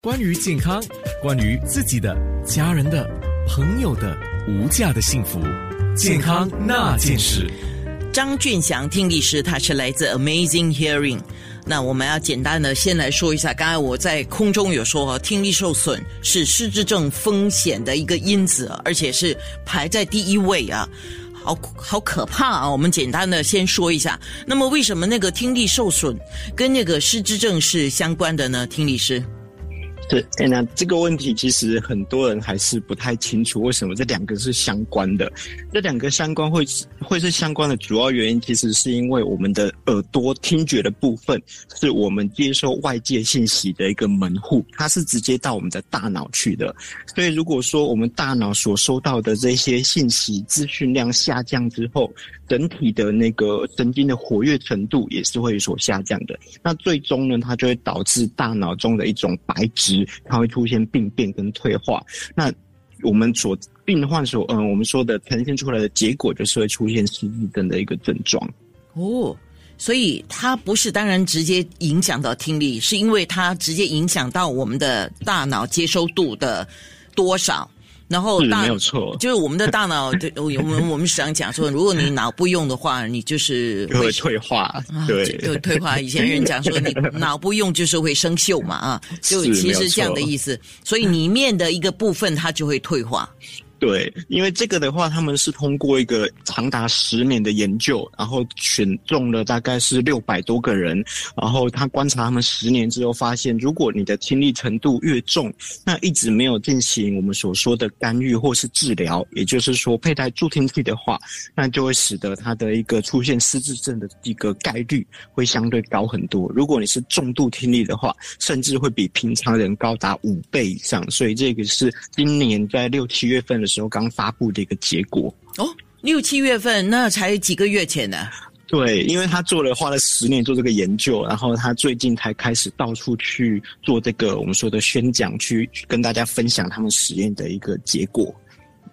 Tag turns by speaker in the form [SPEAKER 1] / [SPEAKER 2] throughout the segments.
[SPEAKER 1] 关于健康，关于自己的、家人的、朋友的无价的幸福，健康那件事。
[SPEAKER 2] 张俊祥听力师，他是来自 Amazing Hearing。那我们要简单的先来说一下，刚才我在空中有说，听力受损是失智症风险的一个因子，而且是排在第一位啊，好好可怕啊！我们简单的先说一下，那么为什么那个听力受损跟那个失智症是相关的呢？听力师。
[SPEAKER 3] 对，那这个问题其实很多人还是不太清楚，为什么这两个是相关的？这两个相关会会是相关的主要原因，其实是因为我们的耳朵听觉的部分是我们接收外界信息的一个门户，它是直接到我们的大脑去的。所以如果说我们大脑所收到的这些信息资讯量下降之后，整体的那个神经的活跃程度也是会有所下降的。那最终呢，它就会导致大脑中的一种白质。它会出现病变跟退化，那我们所病患所嗯，我们说的呈现出来的结果就是会出现失忆症的一个症状。
[SPEAKER 2] 哦，所以它不是当然直接影响到听力，是因为它直接影响到我们的大脑接收度的多少。然后大
[SPEAKER 3] 没有错，
[SPEAKER 2] 就是我们的大脑，对，我们我们时常讲说，如果你脑不用的话，你就是
[SPEAKER 3] 会退化，对，
[SPEAKER 2] 就退化。以前人讲说，你 脑不用就是会生锈嘛，啊，就其实这样的意思。所以里面的一个部分它就会退化。
[SPEAKER 3] 对，因为这个的话，他们是通过一个长达十年的研究，然后选中了大概是六百多个人，然后他观察他们十年之后，发现如果你的听力程度越重，那一直没有进行我们所说的干预或是治疗，也就是说佩戴助听器的话，那就会使得他的一个出现失智症的一个概率会相对高很多。如果你是重度听力的话，甚至会比平常人高达五倍以上。所以这个是今年在六七月份的。时候刚发布的一个结果
[SPEAKER 2] 哦，六七月份那才几个月前呢？
[SPEAKER 3] 对，因为他做了花了十年做这个研究，然后他最近才开始到处去做这个我们说的宣讲，去跟大家分享他们实验的一个结果。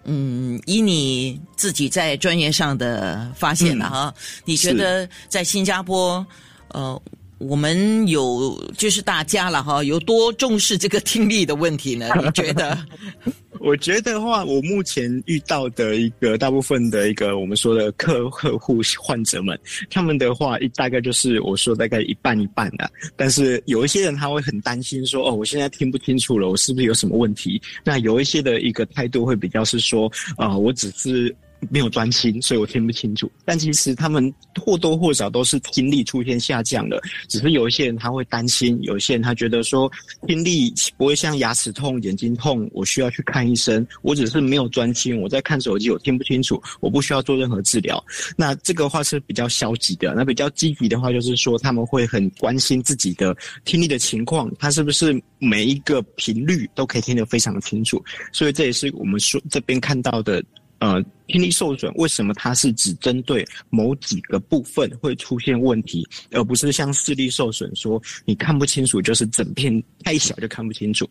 [SPEAKER 2] 嗯，以你自己在专业上的发现了哈，你觉得在新加坡，呃？我们有就是大家了哈，有多重视这个听力的问题呢？你觉得？
[SPEAKER 3] 我觉得话，我目前遇到的一个大部分的一个我们说的客客户患者们，他们的话一大概就是我说大概一半一半的。但是有一些人他会很担心说，哦，我现在听不清楚了，我是不是有什么问题？那有一些的一个态度会比较是说，啊，我只是。没有专心，所以我听不清楚。但其实他们或多或少都是听力出现下降了，只是有一些人他会担心，有些人他觉得说听力不会像牙齿痛、眼睛痛，我需要去看医生。我只是没有专心，我在看手机，我听不清楚，我不需要做任何治疗。那这个话是比较消极的。那比较积极的话，就是说他们会很关心自己的听力的情况，他是不是每一个频率都可以听得非常清楚。所以这也是我们说这边看到的。呃，听力受损为什么它是只针对某几个部分会出现问题，而不是像视力受损说你看不清楚，就是整片太小就看不清楚。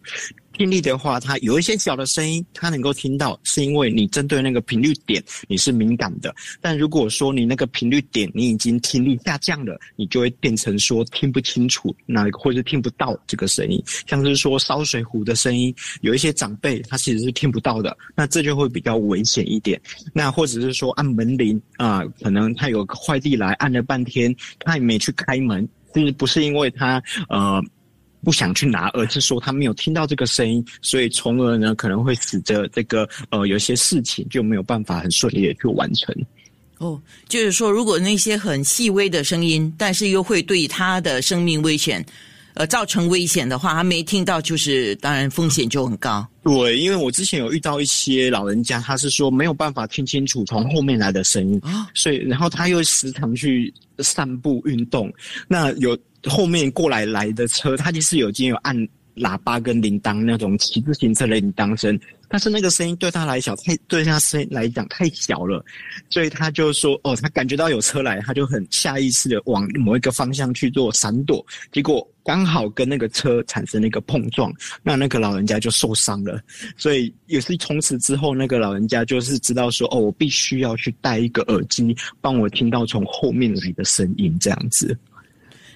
[SPEAKER 3] 听力的话，它有一些小的声音，它能够听到，是因为你针对那个频率点你是敏感的。但如果说你那个频率点你已经听力下降了，你就会变成说听不清楚，那或者听不到这个声音。像是说烧水壶的声音，有一些长辈他其实是听不到的，那这就会比较危险一点。那或者是说按门铃啊，可能他有个快递来，按了半天他也没去开门，其实不是因为他呃。不想去拿，而是说他没有听到这个声音，所以从而呢可能会使得这个呃有些事情就没有办法很顺利的去完成。
[SPEAKER 2] 哦，就是说如果那些很细微的声音，但是又会对他的生命危险，呃造成危险的话，他没听到，就是当然风险就很高。
[SPEAKER 3] 对，因为我之前有遇到一些老人家，他是说没有办法听清楚从后面来的声音，所以然后他又时常去散步运动，那有。后面过来来的车，他其实有已经有按喇叭跟铃铛那种骑自行车的铃铛声，但是那个声音对他来小太对他声来讲太小了，所以他就说哦，他感觉到有车来，他就很下意识的往某一个方向去做闪躲，结果刚好跟那个车产生了一个碰撞，那那个老人家就受伤了，所以也是从此之后，那个老人家就是知道说哦，我必须要去戴一个耳机，帮我听到从后面来的声音这样子。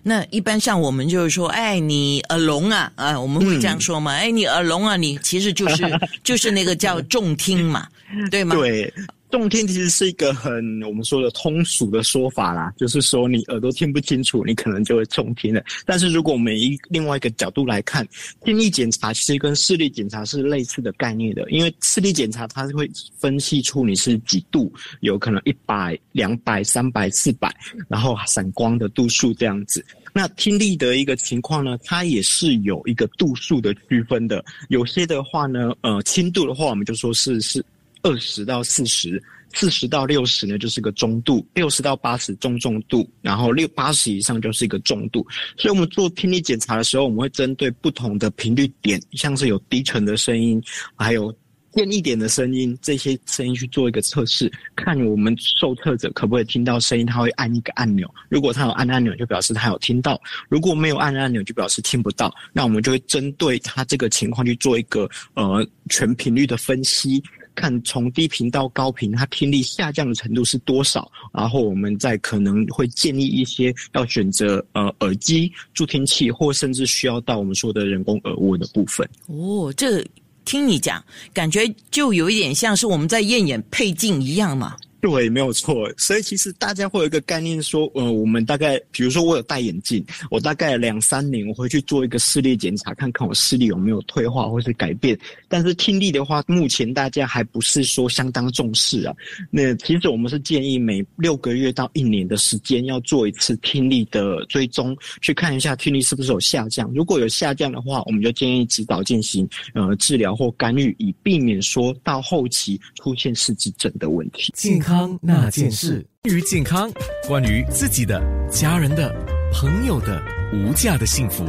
[SPEAKER 2] 那一般像我们就是说，哎，你耳聋啊，啊，我们会这样说嘛，哎，你耳聋啊，你其实就是 就是那个叫重听嘛，对吗？
[SPEAKER 3] 对。重听其实是一个很我们说的通俗的说法啦，就是说你耳朵听不清楚，你可能就会重听了。但是如果我们一另外一个角度来看，听力检查其实跟视力检查是类似的概念的，因为视力检查它是会分析出你是几度，有可能一百、两百、三百、四百，然后闪光的度数这样子。那听力的一个情况呢，它也是有一个度数的区分的，有些的话呢，呃，轻度的话我们就说是是。二十到四十，四十到六十呢，就是个中度；六十到八十中重度，然后六八十以上就是一个重度。所以，我们做听力检查的时候，我们会针对不同的频率点，像是有低沉的声音，还有尖一点的声音，这些声音去做一个测试，看我们受测者可不可以听到声音。他会按一个按钮，如果他有按按钮，就表示他有听到；如果没有按按钮，就表示听不到。那我们就会针对他这个情况去做一个呃全频率的分析。看从低频到高频，他听力下降的程度是多少？然后我们再可能会建议一些要选择呃耳机助听器，或甚至需要到我们说的人工耳蜗的部分。
[SPEAKER 2] 哦，这听你讲，感觉就有一点像是我们在验眼配镜一样嘛。
[SPEAKER 3] 对，没有错。所以其实大家会有一个概念，说，呃，我们大概，比如说我有戴眼镜，我大概两三年我会去做一个视力检查，看看我视力有没有退化或是改变。但是听力的话，目前大家还不是说相当重视啊。那其实我们是建议每六个月到一年的时间要做一次听力的追踪，去看一下听力是不是有下降。如果有下降的话，我们就建议及早进行呃治疗或干预，以避免说到后期出现失智症的问题。
[SPEAKER 1] 康那件事，关于健康，关于自己的、家人的、朋友的无价的幸福，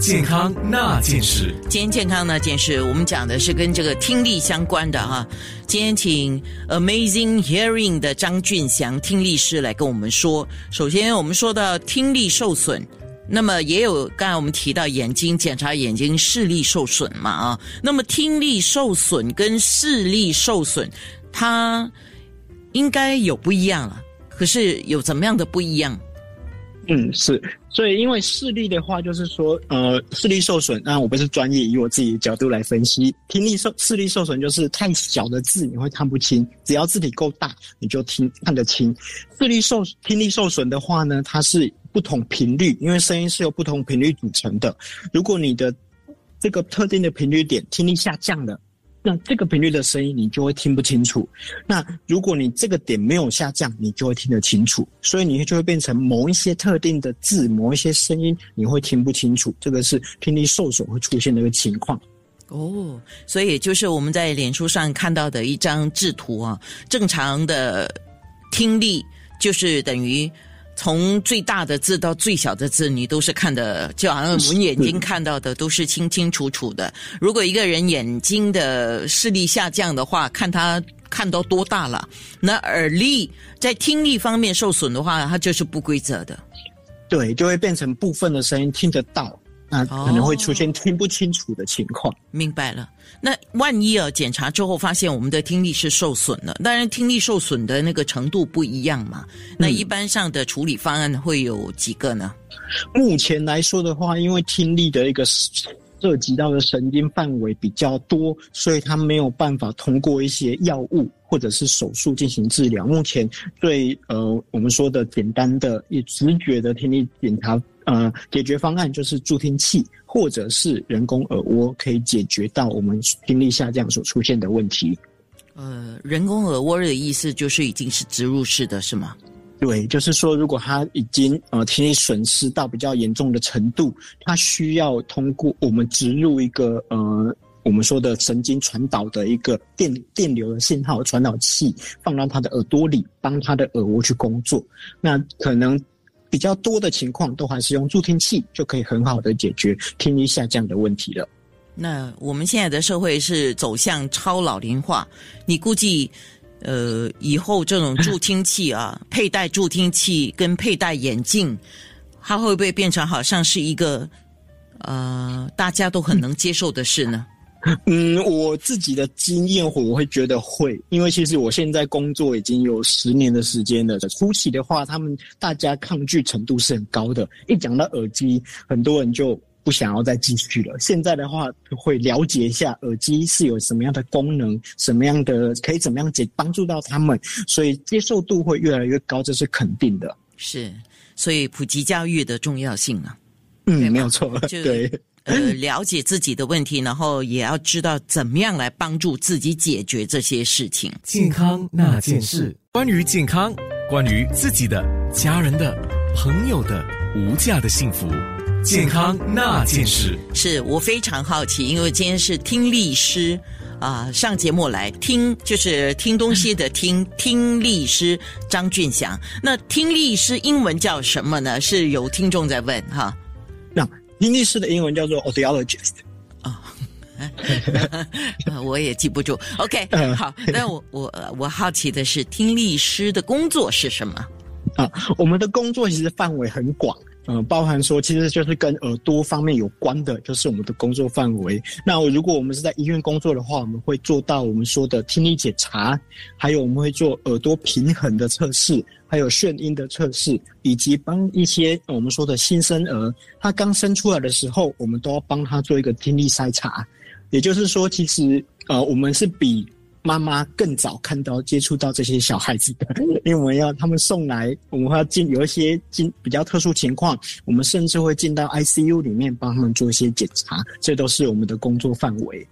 [SPEAKER 1] 健康那件事。
[SPEAKER 2] 今天健康那件事，我们讲的是跟这个听力相关的哈。今天请 Amazing Hearing 的张俊祥听力师来跟我们说。首先，我们说到听力受损，那么也有刚才我们提到眼睛检查眼睛视力受损嘛啊。那么听力受损跟视力受损，它。应该有不一样了，可是有怎么样的不一样？
[SPEAKER 3] 嗯，是，所以因为视力的话，就是说，呃，视力受损，那我不是专业，以我自己的角度来分析，听力受视力受损就是太小的字你会看不清，只要字体够大，你就听看得清。视力受听力受损的话呢，它是不同频率，因为声音是由不同频率组成的，如果你的这个特定的频率点听力下降了。那这个频率的声音你就会听不清楚。那如果你这个点没有下降，你就会听得清楚。所以你就会变成某一些特定的字、某一些声音你会听不清楚。这个是听力受损会出现的一个情况。
[SPEAKER 2] 哦，所以就是我们在脸书上看到的一张制图啊，正常的听力就是等于。从最大的字到最小的字，你都是看的，就好像我们眼睛看到的都是清清楚楚的。如果一个人眼睛的视力下降的话，看他看到多大了。那耳力在听力方面受损的话，它就是不规则的。
[SPEAKER 3] 对，就会变成部分的声音听得到。那可能会出现听不清楚的情况。
[SPEAKER 2] 明白了。那万一啊，检查之后发现我们的听力是受损了，当然听力受损的那个程度不一样嘛。那一般上的处理方案会有几个呢？
[SPEAKER 3] 目前来说的话，因为听力的一个涉及到的神经范围比较多，所以它没有办法通过一些药物或者是手术进行治疗。目前最呃我们说的简单的以直觉的听力检查。呃，解决方案就是助听器或者是人工耳蜗，可以解决到我们听力下降所出现的问题。
[SPEAKER 2] 呃，人工耳蜗的意思就是已经是植入式的是吗？
[SPEAKER 3] 对，就是说如果他已经呃听力损失到比较严重的程度，他需要通过我们植入一个呃我们说的神经传导的一个电电流的信号传导器放到他的耳朵里，帮他的耳蜗去工作。那可能。比较多的情况都还是用助听器就可以很好的解决听力下降的问题了。
[SPEAKER 2] 那我们现在的社会是走向超老龄化，你估计，呃，以后这种助听器啊，佩戴助听器跟佩戴眼镜，它会不会变成好像是一个呃大家都很能接受的事呢？
[SPEAKER 3] 我自己的经验，我会觉得会，因为其实我现在工作已经有十年的时间了。初期的话，他们大家抗拒程度是很高的，一讲到耳机，很多人就不想要再继续了。现在的话，会了解一下耳机是有什么样的功能，什么样的可以怎么样解帮助到他们，所以接受度会越来越高，这是肯定的。
[SPEAKER 2] 是，所以普及教育的重要性啊。
[SPEAKER 3] 嗯，没有错，对。
[SPEAKER 2] 呃，了解自己的问题，然后也要知道怎么样来帮助自己解决这些事情。
[SPEAKER 1] 健康那件事，关于健康，关于自己的、家人的、朋友的无价的幸福。健康那件事，
[SPEAKER 2] 是我非常好奇，因为今天是听力师啊上节目来听，就是听东西的听听力师张俊祥。那听力师英文叫什么呢？是有听众在问哈。
[SPEAKER 3] 那。听力师的英文叫做 audiologist 啊，
[SPEAKER 2] 我也记不住。OK，好，那我我我好奇的是，听力师的工作是什么？
[SPEAKER 3] 啊，我们的工作其实范围很广。嗯，包含说其实就是跟耳朵方面有关的，就是我们的工作范围。那如果我们是在医院工作的话，我们会做到我们说的听力检查，还有我们会做耳朵平衡的测试，还有眩晕的测试，以及帮一些我们说的新生儿，他刚生出来的时候，我们都要帮他做一个听力筛查。也就是说，其实呃，我们是比。妈妈更早看到接触到这些小孩子的，因为我们要他们送来，我们会要进有一些进比较特殊情况，我们甚至会进到 ICU 里面帮他们做一些检查，这都是我们的工作范围。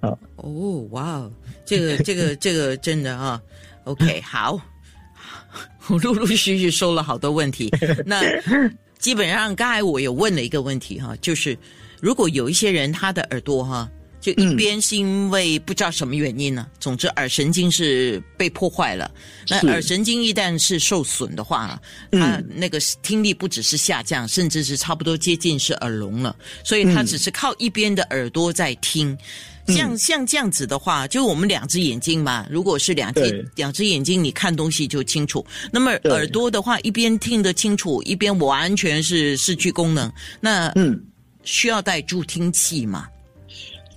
[SPEAKER 2] 啊，哦，哇，这个这个这个真的啊，OK，好，我陆陆续续收了好多问题。那基本上刚才我有问了一个问题哈，就是如果有一些人他的耳朵哈。就一边是因为不知道什么原因呢？总之耳神经是被破坏了。那耳神经一旦是受损的话，它那个听力不只是下降，甚至是差不多接近是耳聋了。所以它只是靠一边的耳朵在听。像像这样子的话，就我们两只眼睛嘛，如果是两只两只眼睛，你看东西就清楚。那么耳朵的话，一边听得清楚，一边完全是失去功能。那嗯，需要带助听器嘛？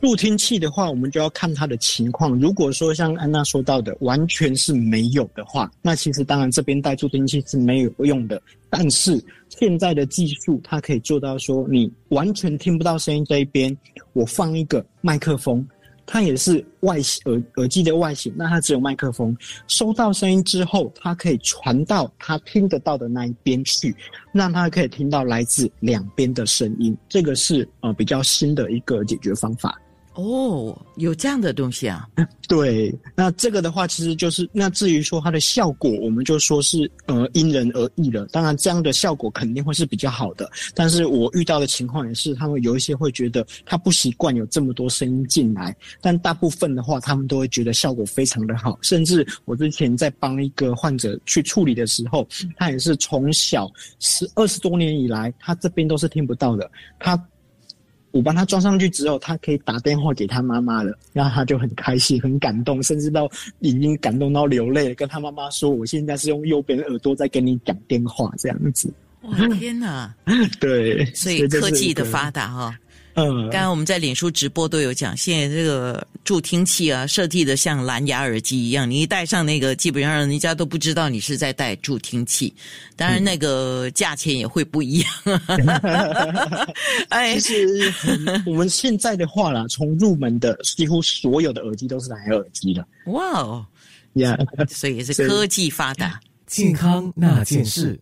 [SPEAKER 3] 助听器的话，我们就要看它的情况。如果说像安娜说到的，完全是没有的话，那其实当然这边带助听器是没有用的。但是现在的技术，它可以做到说，你完全听不到声音这一边，我放一个麦克风，它也是外耳耳机的外形，那它只有麦克风，收到声音之后，它可以传到它听得到的那一边去，让它可以听到来自两边的声音。这个是呃比较新的一个解决方法。
[SPEAKER 2] 哦，有这样的东西啊？
[SPEAKER 3] 对，那这个的话，其实就是那至于说它的效果，我们就说是呃因人而异了。当然，这样的效果肯定会是比较好的。但是我遇到的情况也是，他们有一些会觉得他不习惯有这么多声音进来，但大部分的话，他们都会觉得效果非常的好。甚至我之前在帮一个患者去处理的时候，他也是从小十二十多年以来，他这边都是听不到的，他。我帮他装上去之后，他可以打电话给他妈妈了，然后他就很开心、很感动，甚至到已经感动到流泪了，跟他妈妈说：“我现在是用右边的耳朵在跟你讲电话，这样子。”
[SPEAKER 2] 哇，天哪！
[SPEAKER 3] 对，
[SPEAKER 2] 所以科技的发达哈。嗯，刚刚我们在脸书直播都有讲，现在这个助听器啊，设计的像蓝牙耳机一样，你一戴上那个，基本上人家都不知道你是在戴助听器。当然，那个价钱也会不一样。
[SPEAKER 3] 哎，其实我们现在的话啦，从入门的几乎所有的耳机都是蓝牙耳机了。哇哦，
[SPEAKER 2] 呀，所以也是科技发达，
[SPEAKER 1] 健康那件事。